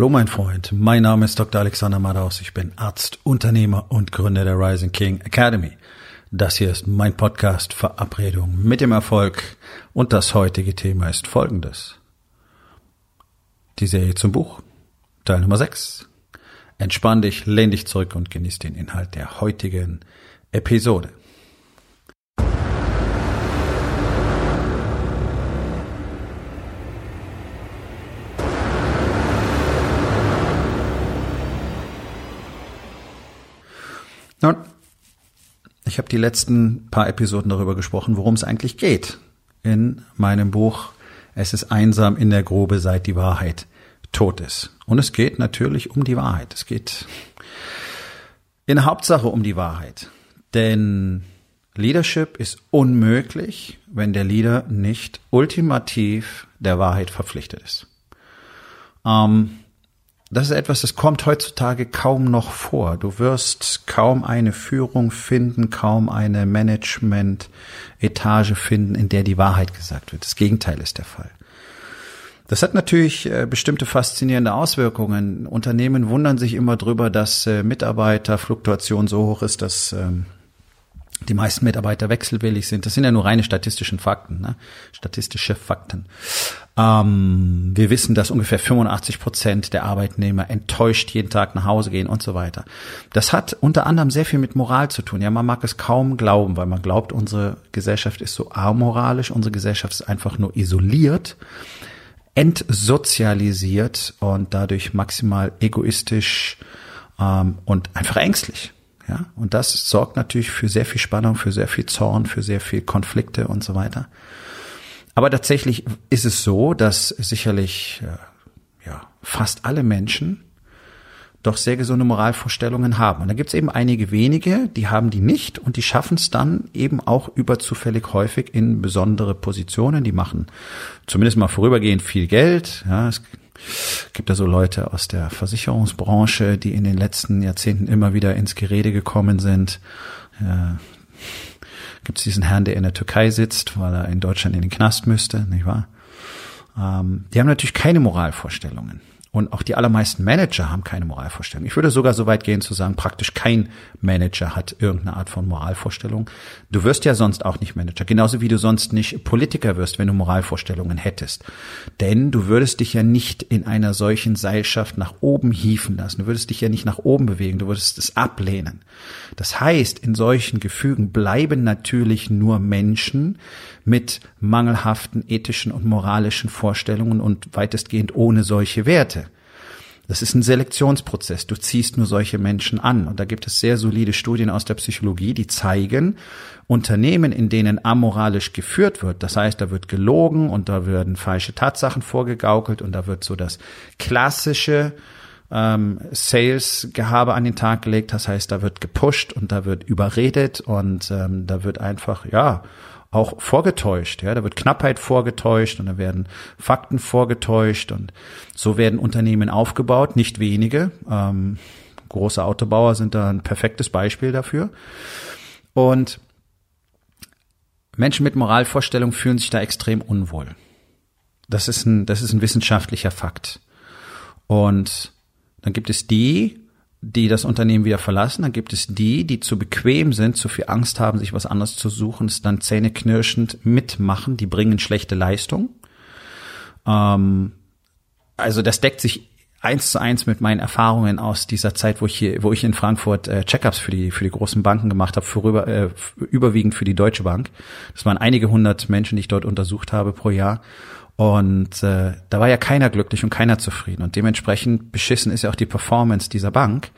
Hallo mein Freund, mein Name ist Dr. Alexander Madaus, ich bin Arzt, Unternehmer und Gründer der Rising King Academy. Das hier ist mein Podcast Verabredung mit dem Erfolg und das heutige Thema ist folgendes. Die Serie zum Buch, Teil Nummer 6. Entspann dich, lehn dich zurück und genieß den Inhalt der heutigen Episode. Nun, ich habe die letzten paar Episoden darüber gesprochen, worum es eigentlich geht in meinem Buch Es ist einsam in der Grube, seit die Wahrheit tot ist. Und es geht natürlich um die Wahrheit. Es geht in der Hauptsache um die Wahrheit. Denn Leadership ist unmöglich, wenn der Leader nicht ultimativ der Wahrheit verpflichtet ist. Ähm, das ist etwas, das kommt heutzutage kaum noch vor. Du wirst kaum eine Führung finden, kaum eine Management-Etage finden, in der die Wahrheit gesagt wird. Das Gegenteil ist der Fall. Das hat natürlich äh, bestimmte faszinierende Auswirkungen. Unternehmen wundern sich immer drüber, dass äh, Mitarbeiterfluktuation so hoch ist, dass ähm, die meisten Mitarbeiter wechselwillig sind. Das sind ja nur reine statistischen Fakten, ne? statistische Fakten. Ähm, wir wissen, dass ungefähr 85 Prozent der Arbeitnehmer enttäuscht jeden Tag nach Hause gehen und so weiter. Das hat unter anderem sehr viel mit Moral zu tun. Ja, man mag es kaum glauben, weil man glaubt, unsere Gesellschaft ist so amoralisch, unsere Gesellschaft ist einfach nur isoliert, entsozialisiert und dadurch maximal egoistisch ähm, und einfach ängstlich. Ja, und das sorgt natürlich für sehr viel Spannung, für sehr viel Zorn, für sehr viel Konflikte und so weiter. Aber tatsächlich ist es so, dass sicherlich äh, ja, fast alle Menschen doch sehr gesunde Moralvorstellungen haben. Und da gibt es eben einige wenige, die haben die nicht und die schaffen es dann eben auch überzufällig häufig in besondere Positionen. Die machen zumindest mal vorübergehend viel Geld. Ja, es gibt da so Leute aus der Versicherungsbranche, die in den letzten Jahrzehnten immer wieder ins Gerede gekommen sind. Ja, gibt es diesen Herrn, der in der Türkei sitzt, weil er in Deutschland in den Knast müsste, nicht wahr? Ähm, die haben natürlich keine Moralvorstellungen. Und auch die allermeisten Manager haben keine Moralvorstellung. Ich würde sogar so weit gehen zu sagen, praktisch kein Manager hat irgendeine Art von Moralvorstellung. Du wirst ja sonst auch nicht Manager, genauso wie du sonst nicht Politiker wirst, wenn du Moralvorstellungen hättest. Denn du würdest dich ja nicht in einer solchen Seilschaft nach oben hieven lassen. Du würdest dich ja nicht nach oben bewegen, du würdest es ablehnen. Das heißt, in solchen Gefügen bleiben natürlich nur Menschen mit mangelhaften ethischen und moralischen Vorstellungen und weitestgehend ohne solche Werte. Das ist ein Selektionsprozess. Du ziehst nur solche Menschen an. Und da gibt es sehr solide Studien aus der Psychologie, die zeigen, Unternehmen, in denen amoralisch geführt wird, das heißt, da wird gelogen und da werden falsche Tatsachen vorgegaukelt und da wird so das klassische ähm, Sales-Gehabe an den Tag gelegt. Das heißt, da wird gepusht und da wird überredet und ähm, da wird einfach, ja, auch vorgetäuscht. Ja, da wird Knappheit vorgetäuscht und da werden Fakten vorgetäuscht und so werden Unternehmen aufgebaut, nicht wenige. Ähm, große Autobauer sind da ein perfektes Beispiel dafür. Und Menschen mit Moralvorstellungen fühlen sich da extrem unwohl. Das ist ein, das ist ein wissenschaftlicher Fakt. Und dann gibt es die, die das Unternehmen wieder verlassen. Dann gibt es die, die zu bequem sind, zu viel Angst haben, sich was anderes zu suchen, es dann zähneknirschend mitmachen. Die bringen schlechte Leistung. Ähm, also das deckt sich eins zu eins mit meinen Erfahrungen aus dieser Zeit, wo ich hier, wo ich in Frankfurt äh, Checkups für die für die großen Banken gemacht habe, vorüber, äh, überwiegend für die Deutsche Bank. Das waren einige hundert Menschen, die ich dort untersucht habe pro Jahr. Und äh, da war ja keiner glücklich und keiner zufrieden. Und dementsprechend beschissen ist ja auch die Performance dieser Bank.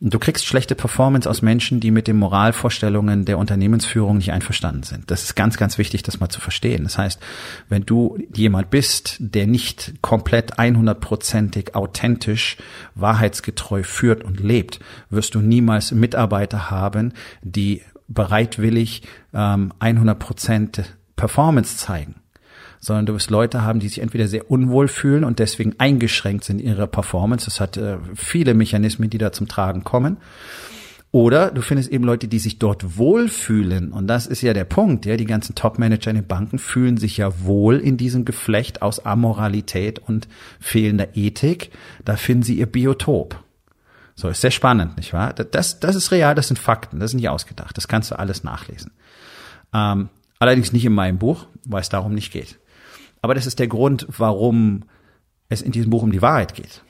Und du kriegst schlechte Performance aus Menschen, die mit den Moralvorstellungen der Unternehmensführung nicht einverstanden sind. Das ist ganz, ganz wichtig, das mal zu verstehen. Das heißt, wenn du jemand bist, der nicht komplett 100%ig authentisch, wahrheitsgetreu führt und lebt, wirst du niemals Mitarbeiter haben, die bereitwillig ähm, 100% Performance zeigen sondern du wirst Leute haben, die sich entweder sehr unwohl fühlen und deswegen eingeschränkt sind in ihrer Performance. Das hat äh, viele Mechanismen, die da zum Tragen kommen. Oder du findest eben Leute, die sich dort wohlfühlen. Und das ist ja der Punkt. Ja, die ganzen Top-Manager in den Banken fühlen sich ja wohl in diesem Geflecht aus Amoralität und fehlender Ethik. Da finden sie ihr Biotop. So, ist sehr spannend, nicht wahr? Das, das ist real, das sind Fakten, das ist nicht ausgedacht. Das kannst du alles nachlesen. Ähm, allerdings nicht in meinem Buch, weil es darum nicht geht. Aber das ist der Grund, warum es in diesem Buch um die Wahrheit geht.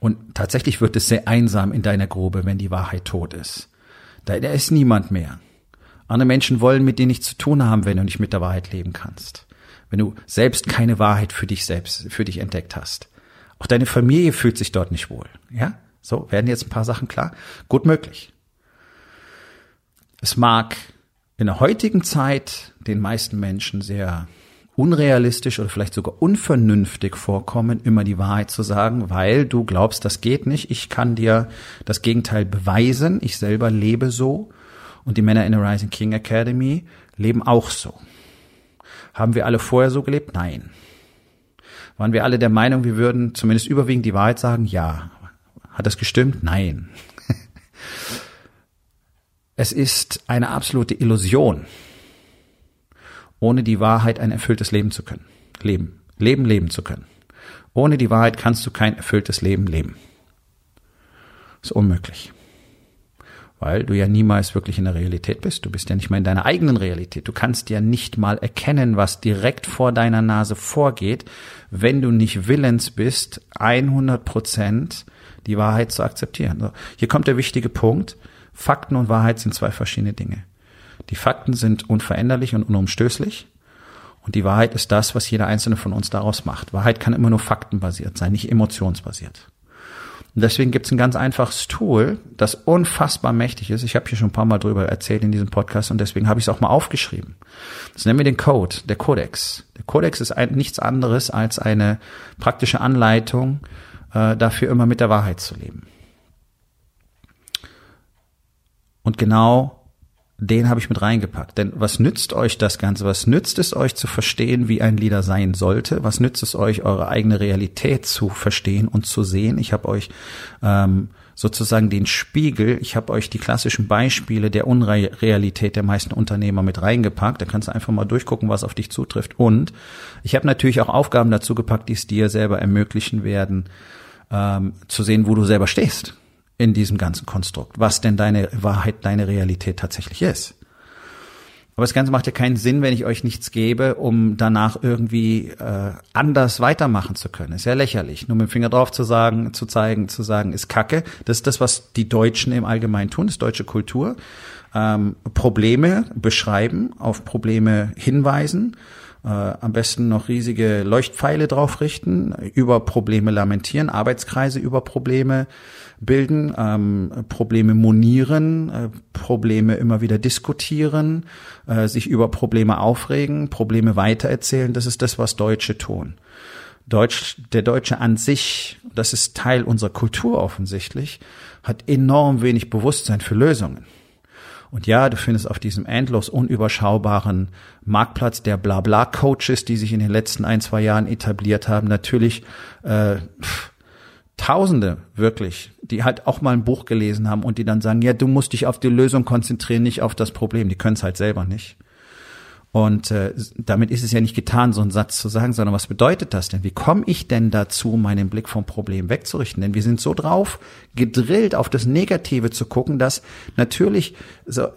Und tatsächlich wird es sehr einsam in deiner Grube, wenn die Wahrheit tot ist. Da, ist niemand mehr. Andere Menschen wollen mit dir nichts zu tun haben, wenn du nicht mit der Wahrheit leben kannst. Wenn du selbst keine Wahrheit für dich selbst, für dich entdeckt hast. Auch deine Familie fühlt sich dort nicht wohl. Ja? So, werden jetzt ein paar Sachen klar? Gut möglich. Es mag in der heutigen Zeit den meisten Menschen sehr unrealistisch oder vielleicht sogar unvernünftig vorkommen, immer die Wahrheit zu sagen, weil du glaubst, das geht nicht. Ich kann dir das Gegenteil beweisen. Ich selber lebe so. Und die Männer in der Rising King Academy leben auch so. Haben wir alle vorher so gelebt? Nein. Waren wir alle der Meinung, wir würden zumindest überwiegend die Wahrheit sagen? Ja. Hat das gestimmt? Nein. Es ist eine absolute Illusion, ohne die Wahrheit ein erfülltes Leben zu können. Leben. Leben leben zu können. Ohne die Wahrheit kannst du kein erfülltes Leben leben. ist unmöglich. Weil du ja niemals wirklich in der Realität bist. Du bist ja nicht mal in deiner eigenen Realität. Du kannst ja nicht mal erkennen, was direkt vor deiner Nase vorgeht, wenn du nicht willens bist, 100 Prozent die Wahrheit zu akzeptieren. hier kommt der wichtige Punkt. Fakten und Wahrheit sind zwei verschiedene Dinge. Die Fakten sind unveränderlich und unumstößlich. Und die Wahrheit ist das, was jeder einzelne von uns daraus macht. Wahrheit kann immer nur faktenbasiert sein, nicht emotionsbasiert. Und deswegen gibt es ein ganz einfaches Tool, das unfassbar mächtig ist. Ich habe hier schon ein paar Mal drüber erzählt in diesem Podcast und deswegen habe ich es auch mal aufgeschrieben. Das nennen wir den Code, der Codex. Der Codex ist ein, nichts anderes als eine praktische Anleitung, äh, dafür immer mit der Wahrheit zu leben. Und genau den habe ich mit reingepackt. Denn was nützt euch das Ganze? Was nützt es euch zu verstehen, wie ein Leader sein sollte? Was nützt es euch, eure eigene Realität zu verstehen und zu sehen? Ich habe euch ähm, sozusagen den Spiegel, ich habe euch die klassischen Beispiele der Unrealität der meisten Unternehmer mit reingepackt. Da kannst du einfach mal durchgucken, was auf dich zutrifft. Und ich habe natürlich auch Aufgaben dazu gepackt, die es dir selber ermöglichen werden, ähm, zu sehen, wo du selber stehst in diesem ganzen Konstrukt, was denn deine Wahrheit, deine Realität tatsächlich ist. Aber das Ganze macht ja keinen Sinn, wenn ich euch nichts gebe, um danach irgendwie äh, anders weitermachen zu können. Ist ja lächerlich. Nur mit dem Finger drauf zu sagen, zu zeigen, zu sagen, ist Kacke. Das ist das, was die Deutschen im Allgemeinen tun, das ist deutsche Kultur. Ähm, Probleme beschreiben, auf Probleme hinweisen äh, am besten noch riesige Leuchtpfeile drauf richten, über Probleme lamentieren, Arbeitskreise über Probleme bilden, ähm, Probleme monieren, äh, Probleme immer wieder diskutieren, äh, sich über Probleme aufregen, Probleme weitererzählen. Das ist das, was Deutsche tun. Deutsch, der Deutsche an sich, das ist Teil unserer Kultur offensichtlich, hat enorm wenig Bewusstsein für Lösungen. Und ja, du findest auf diesem endlos unüberschaubaren Marktplatz der Blabla-Coaches, die sich in den letzten ein, zwei Jahren etabliert haben, natürlich äh, Tausende wirklich, die halt auch mal ein Buch gelesen haben und die dann sagen, ja, du musst dich auf die Lösung konzentrieren, nicht auf das Problem. Die können es halt selber nicht. Und äh, damit ist es ja nicht getan, so einen Satz zu sagen, sondern was bedeutet das denn? Wie komme ich denn dazu, meinen Blick vom Problem wegzurichten? Denn wir sind so drauf gedrillt, auf das Negative zu gucken, dass natürlich so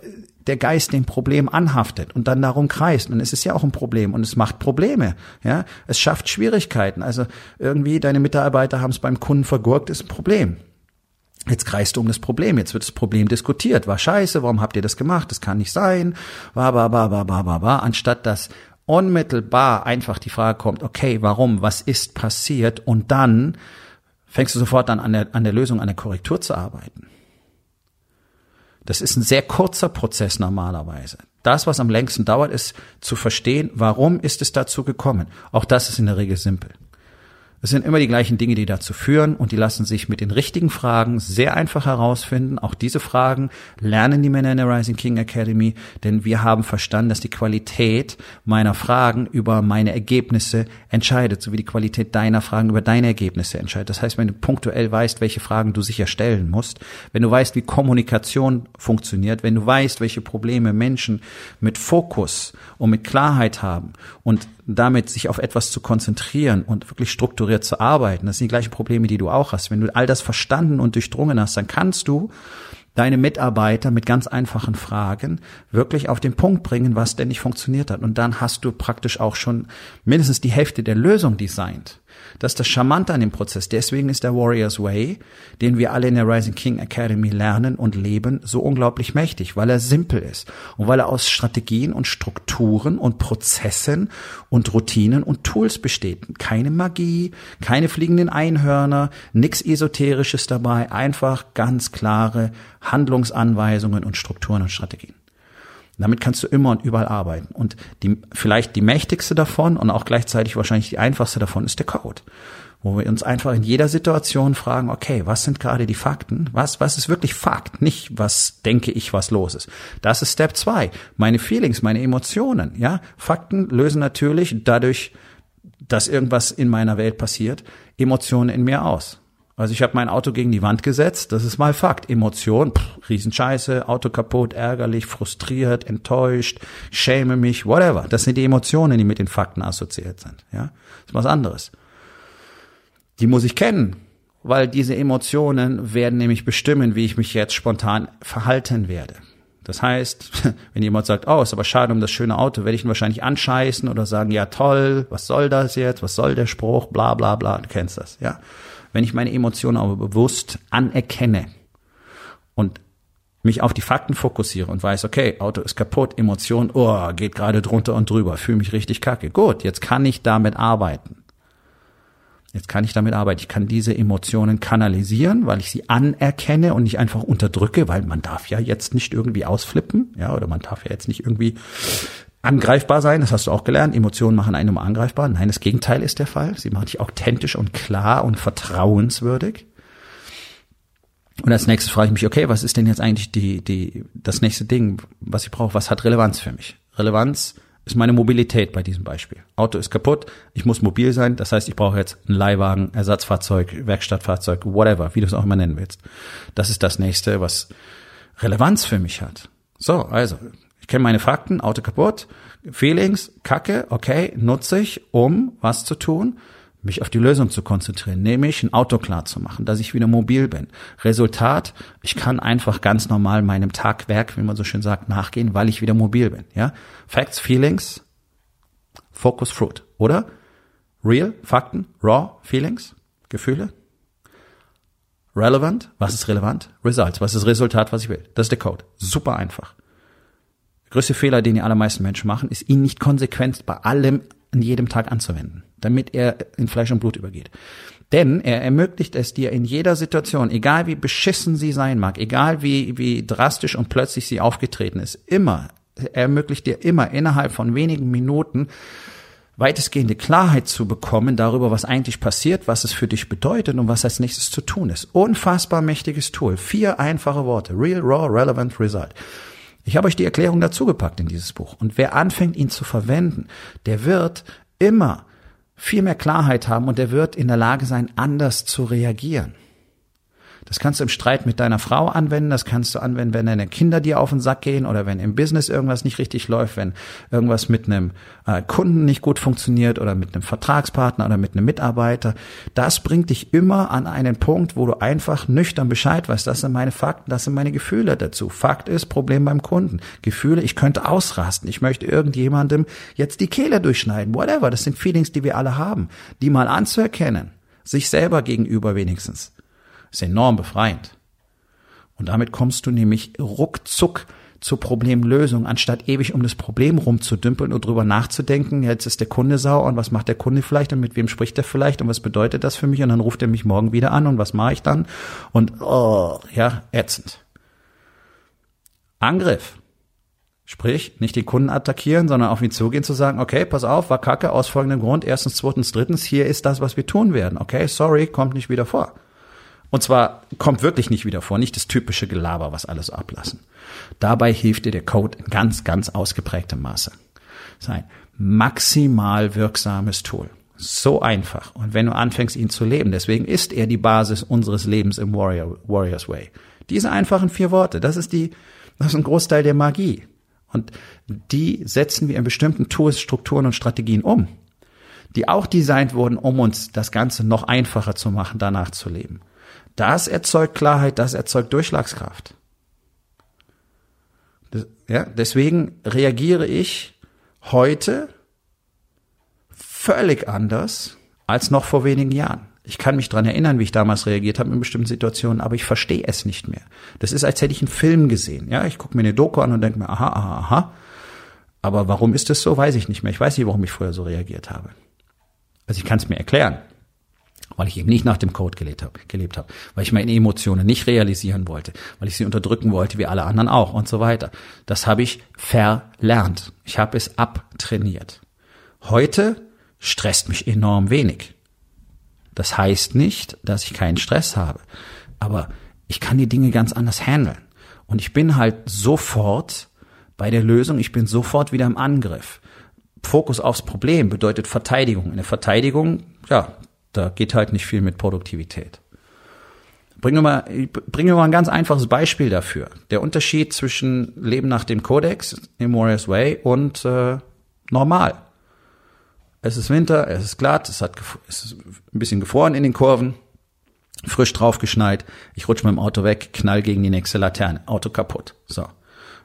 der Geist dem Problem anhaftet und dann darum kreist. Und es ist ja auch ein Problem und es macht Probleme. Ja, es schafft Schwierigkeiten. Also irgendwie deine Mitarbeiter haben es beim Kunden vergurkt, ist ein Problem. Jetzt kreist du um das Problem, jetzt wird das Problem diskutiert. War scheiße, warum habt ihr das gemacht? Das kann nicht sein. War, war, war, war, war, war, war. Anstatt dass unmittelbar einfach die Frage kommt, okay, warum, was ist passiert? Und dann fängst du sofort an, an der, an der Lösung, an der Korrektur zu arbeiten. Das ist ein sehr kurzer Prozess normalerweise. Das, was am längsten dauert, ist zu verstehen, warum ist es dazu gekommen. Auch das ist in der Regel simpel. Es sind immer die gleichen Dinge, die dazu führen und die lassen sich mit den richtigen Fragen sehr einfach herausfinden. Auch diese Fragen lernen die Männer in der Rising King Academy, denn wir haben verstanden, dass die Qualität meiner Fragen über meine Ergebnisse entscheidet, sowie die Qualität deiner Fragen über deine Ergebnisse entscheidet. Das heißt, wenn du punktuell weißt, welche Fragen du sicher stellen musst, wenn du weißt, wie Kommunikation funktioniert, wenn du weißt, welche Probleme Menschen mit Fokus und mit Klarheit haben und damit sich auf etwas zu konzentrieren und wirklich strukturiert zu arbeiten, das sind die gleichen Probleme, die du auch hast. Wenn du all das verstanden und durchdrungen hast, dann kannst du deine Mitarbeiter mit ganz einfachen Fragen wirklich auf den Punkt bringen, was denn nicht funktioniert hat. Und dann hast du praktisch auch schon mindestens die Hälfte der Lösung designt. Das ist das Charmante an dem Prozess. Deswegen ist der Warriors Way, den wir alle in der Rising King Academy lernen und leben, so unglaublich mächtig, weil er simpel ist und weil er aus Strategien und Strukturen und Prozessen und Routinen und Tools besteht. Keine Magie, keine fliegenden Einhörner, nichts Esoterisches dabei, einfach ganz klare Handlungsanweisungen und Strukturen und Strategien. Damit kannst du immer und überall arbeiten. Und die, vielleicht die mächtigste davon und auch gleichzeitig wahrscheinlich die einfachste davon ist der Code. Wo wir uns einfach in jeder Situation fragen, okay, was sind gerade die Fakten? Was, was ist wirklich Fakt? Nicht, was denke ich, was los ist. Das ist Step zwei. Meine Feelings, meine Emotionen, ja. Fakten lösen natürlich dadurch, dass irgendwas in meiner Welt passiert, Emotionen in mir aus. Also ich habe mein Auto gegen die Wand gesetzt, das ist mal Fakt. Emotion, pff, Riesenscheiße, Auto kaputt, ärgerlich, frustriert, enttäuscht, schäme mich, whatever. Das sind die Emotionen, die mit den Fakten assoziiert sind. Ja, das ist was anderes. Die muss ich kennen, weil diese Emotionen werden nämlich bestimmen, wie ich mich jetzt spontan verhalten werde. Das heißt, wenn jemand sagt, oh, ist aber schade um das schöne Auto, werde ich ihn wahrscheinlich anscheißen oder sagen, ja toll, was soll das jetzt, was soll der Spruch, bla bla bla, du kennst das, ja. Wenn ich meine Emotionen aber bewusst anerkenne und mich auf die Fakten fokussiere und weiß, okay, Auto ist kaputt, Emotion, oh, geht gerade drunter und drüber, fühle mich richtig kacke. Gut, jetzt kann ich damit arbeiten. Jetzt kann ich damit arbeiten. Ich kann diese Emotionen kanalisieren, weil ich sie anerkenne und nicht einfach unterdrücke, weil man darf ja jetzt nicht irgendwie ausflippen, ja, oder man darf ja jetzt nicht irgendwie angreifbar sein, das hast du auch gelernt. Emotionen machen einen immer angreifbar. Nein, das Gegenteil ist der Fall. Sie machen dich authentisch und klar und vertrauenswürdig. Und als nächstes frage ich mich, okay, was ist denn jetzt eigentlich die, die, das nächste Ding, was ich brauche? Was hat Relevanz für mich? Relevanz ist meine Mobilität bei diesem Beispiel. Auto ist kaputt, ich muss mobil sein, das heißt, ich brauche jetzt einen Leihwagen, Ersatzfahrzeug, Werkstattfahrzeug, whatever, wie du es auch immer nennen willst. Das ist das nächste, was Relevanz für mich hat. So, also, kenne meine Fakten, Auto kaputt, Feelings, Kacke, okay, nutze ich, um was zu tun? Mich auf die Lösung zu konzentrieren, nämlich ein Auto klar zu machen, dass ich wieder mobil bin. Resultat, ich kann einfach ganz normal meinem Tagwerk, wie man so schön sagt, nachgehen, weil ich wieder mobil bin, ja? Facts, Feelings, Focus, Fruit, oder? Real, Fakten, Raw, Feelings, Gefühle. Relevant, was ist relevant? Results, was ist Resultat, was ich will? Das ist der Code. Super einfach größte Fehler, den die allermeisten Menschen machen, ist, ihn nicht konsequent bei allem an jedem Tag anzuwenden, damit er in Fleisch und Blut übergeht. Denn er ermöglicht es dir in jeder Situation, egal wie beschissen sie sein mag, egal wie, wie drastisch und plötzlich sie aufgetreten ist, immer, er ermöglicht dir immer innerhalb von wenigen Minuten weitestgehende Klarheit zu bekommen darüber, was eigentlich passiert, was es für dich bedeutet und was als nächstes zu tun ist. Unfassbar mächtiges Tool. Vier einfache Worte. Real, Raw, Relevant, Result. Ich habe euch die Erklärung dazu gepackt in dieses Buch. Und wer anfängt, ihn zu verwenden, der wird immer viel mehr Klarheit haben und der wird in der Lage sein, anders zu reagieren. Das kannst du im Streit mit deiner Frau anwenden, das kannst du anwenden, wenn deine Kinder dir auf den Sack gehen oder wenn im Business irgendwas nicht richtig läuft, wenn irgendwas mit einem äh, Kunden nicht gut funktioniert oder mit einem Vertragspartner oder mit einem Mitarbeiter. Das bringt dich immer an einen Punkt, wo du einfach nüchtern Bescheid weißt, das sind meine Fakten, das sind meine Gefühle dazu. Fakt ist, Problem beim Kunden. Gefühle, ich könnte ausrasten, ich möchte irgendjemandem jetzt die Kehle durchschneiden, whatever. Das sind Feelings, die wir alle haben, die mal anzuerkennen sich selber gegenüber wenigstens ist enorm befreiend. Und damit kommst du nämlich ruckzuck zur Problemlösung, anstatt ewig um das Problem rumzudümpeln und drüber nachzudenken, jetzt ist der Kunde sauer und was macht der Kunde vielleicht und mit wem spricht er vielleicht und was bedeutet das für mich und dann ruft er mich morgen wieder an und was mache ich dann und oh, ja, ätzend. Angriff. Sprich, nicht die Kunden attackieren, sondern auf ihn zugehen, zu sagen, okay, pass auf, war kacke aus folgendem Grund. Erstens, zweitens, drittens, hier ist das, was wir tun werden. Okay, sorry, kommt nicht wieder vor. Und zwar kommt wirklich nicht wieder vor, nicht das typische Gelaber, was alles ablassen. Dabei hilft dir der Code in ganz, ganz ausgeprägtem Maße. Sein maximal wirksames Tool. So einfach. Und wenn du anfängst, ihn zu leben, deswegen ist er die Basis unseres Lebens im Warrior, Warriors Way. Diese einfachen vier Worte, das ist die, das ist ein Großteil der Magie. Und die setzen wir in bestimmten Tools, Strukturen und Strategien um, die auch designt wurden, um uns das Ganze noch einfacher zu machen, danach zu leben. Das erzeugt Klarheit, das erzeugt Durchschlagskraft. Das, ja, deswegen reagiere ich heute völlig anders als noch vor wenigen Jahren. Ich kann mich dran erinnern, wie ich damals reagiert habe in bestimmten Situationen, aber ich verstehe es nicht mehr. Das ist, als hätte ich einen Film gesehen. Ja, ich gucke mir eine Doku an und denke mir, aha, aha, aha. Aber warum ist das so, weiß ich nicht mehr. Ich weiß nicht, warum ich vorher so reagiert habe. Also ich kann es mir erklären, weil ich eben nicht nach dem Code gelebt habe, gelebt habe, weil ich meine Emotionen nicht realisieren wollte, weil ich sie unterdrücken wollte, wie alle anderen auch und so weiter. Das habe ich verlernt. Ich habe es abtrainiert. Heute stresst mich enorm wenig. Das heißt nicht, dass ich keinen Stress habe, aber ich kann die Dinge ganz anders handeln. Und ich bin halt sofort bei der Lösung, ich bin sofort wieder im Angriff. Fokus aufs Problem bedeutet Verteidigung. In der Verteidigung, ja, da geht halt nicht viel mit Produktivität. Bringen wir mal, bringen wir mal ein ganz einfaches Beispiel dafür. Der Unterschied zwischen Leben nach dem Kodex im Warriors Way und äh, normal. Es ist Winter, es ist glatt, es hat es ist ein bisschen gefroren in den Kurven, frisch draufgeschneit. Ich rutsche mit dem Auto weg, knall gegen die nächste Laterne, Auto kaputt. So,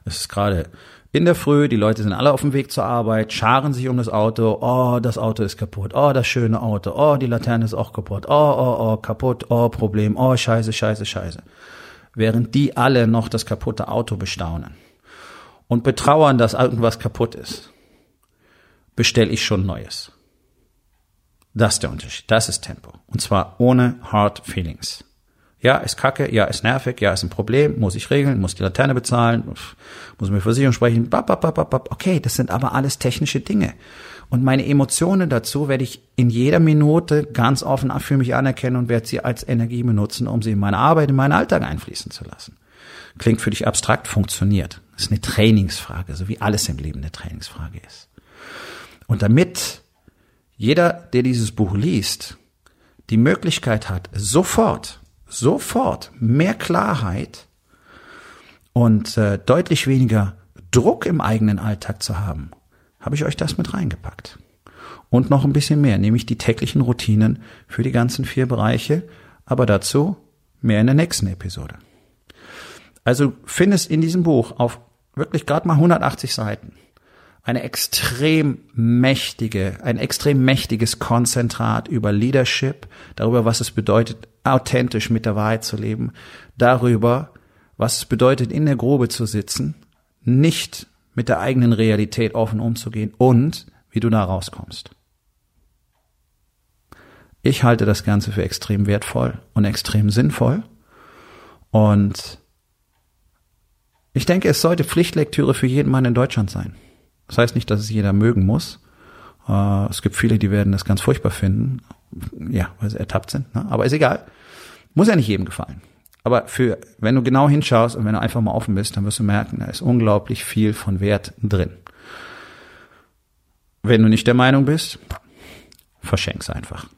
es ist gerade in der Früh, die Leute sind alle auf dem Weg zur Arbeit, scharen sich um das Auto. Oh, das Auto ist kaputt. Oh, das schöne Auto. Oh, die Laterne ist auch kaputt. Oh, oh, oh, kaputt. Oh, Problem. Oh, scheiße, scheiße, scheiße. Während die alle noch das kaputte Auto bestaunen und betrauern, dass irgendwas kaputt ist bestelle ich schon Neues. Das ist der Unterschied. Das ist Tempo. Und zwar ohne Hard Feelings. Ja, ist kacke, ja, ist nervig, ja, ist ein Problem, muss ich regeln, muss die Laterne bezahlen, muss mit Versicherung sprechen, bap, bap, bap, bap. okay, das sind aber alles technische Dinge. Und meine Emotionen dazu werde ich in jeder Minute ganz offen für mich anerkennen und werde sie als Energie benutzen, um sie in meine Arbeit, in meinen Alltag einfließen zu lassen. Klingt für dich abstrakt, funktioniert. Das ist eine Trainingsfrage, so wie alles im Leben eine Trainingsfrage ist. Und damit jeder, der dieses Buch liest, die Möglichkeit hat, sofort, sofort mehr Klarheit und äh, deutlich weniger Druck im eigenen Alltag zu haben, habe ich euch das mit reingepackt. Und noch ein bisschen mehr, nämlich die täglichen Routinen für die ganzen vier Bereiche, aber dazu mehr in der nächsten Episode. Also findest in diesem Buch auf wirklich gerade mal 180 Seiten eine extrem mächtige, ein extrem mächtiges Konzentrat über Leadership, darüber, was es bedeutet, authentisch mit der Wahrheit zu leben, darüber, was es bedeutet, in der Grube zu sitzen, nicht mit der eigenen Realität offen umzugehen und wie du da rauskommst. Ich halte das Ganze für extrem wertvoll und extrem sinnvoll und ich denke, es sollte Pflichtlektüre für jeden Mann in Deutschland sein. Das heißt nicht, dass es jeder mögen muss. Äh, es gibt viele, die werden das ganz furchtbar finden. Ja, weil sie ertappt sind. Ne? Aber ist egal. Muss ja nicht jedem gefallen. Aber für, wenn du genau hinschaust und wenn du einfach mal offen bist, dann wirst du merken, da ist unglaublich viel von Wert drin. Wenn du nicht der Meinung bist, verschenk's einfach.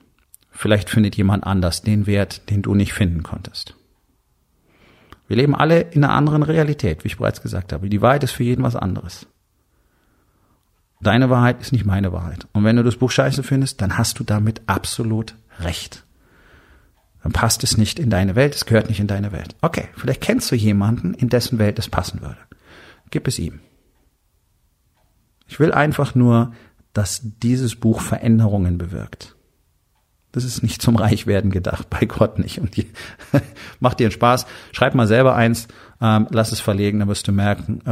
Vielleicht findet jemand anders den Wert, den du nicht finden konntest. Wir leben alle in einer anderen Realität, wie ich bereits gesagt habe. Die Wahrheit ist für jeden was anderes. Deine Wahrheit ist nicht meine Wahrheit. Und wenn du das Buch scheiße findest, dann hast du damit absolut recht. Dann passt es nicht in deine Welt, es gehört nicht in deine Welt. Okay, vielleicht kennst du jemanden, in dessen Welt es passen würde. Gib es ihm. Ich will einfach nur, dass dieses Buch Veränderungen bewirkt. Das ist nicht zum Reichwerden gedacht, bei Gott nicht. Und die, macht dir einen Spaß. Schreib mal selber eins ähm, lass es verlegen, dann wirst du merken, äh,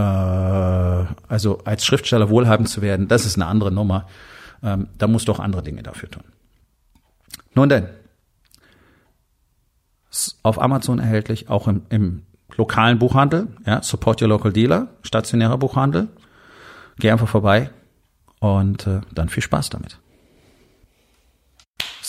also als Schriftsteller wohlhabend zu werden, das ist eine andere Nummer. Ähm, da musst du auch andere Dinge dafür tun. Nun denn, auf Amazon erhältlich, auch im, im lokalen Buchhandel, ja, Support Your Local Dealer, stationärer Buchhandel. geh einfach vorbei und äh, dann viel Spaß damit.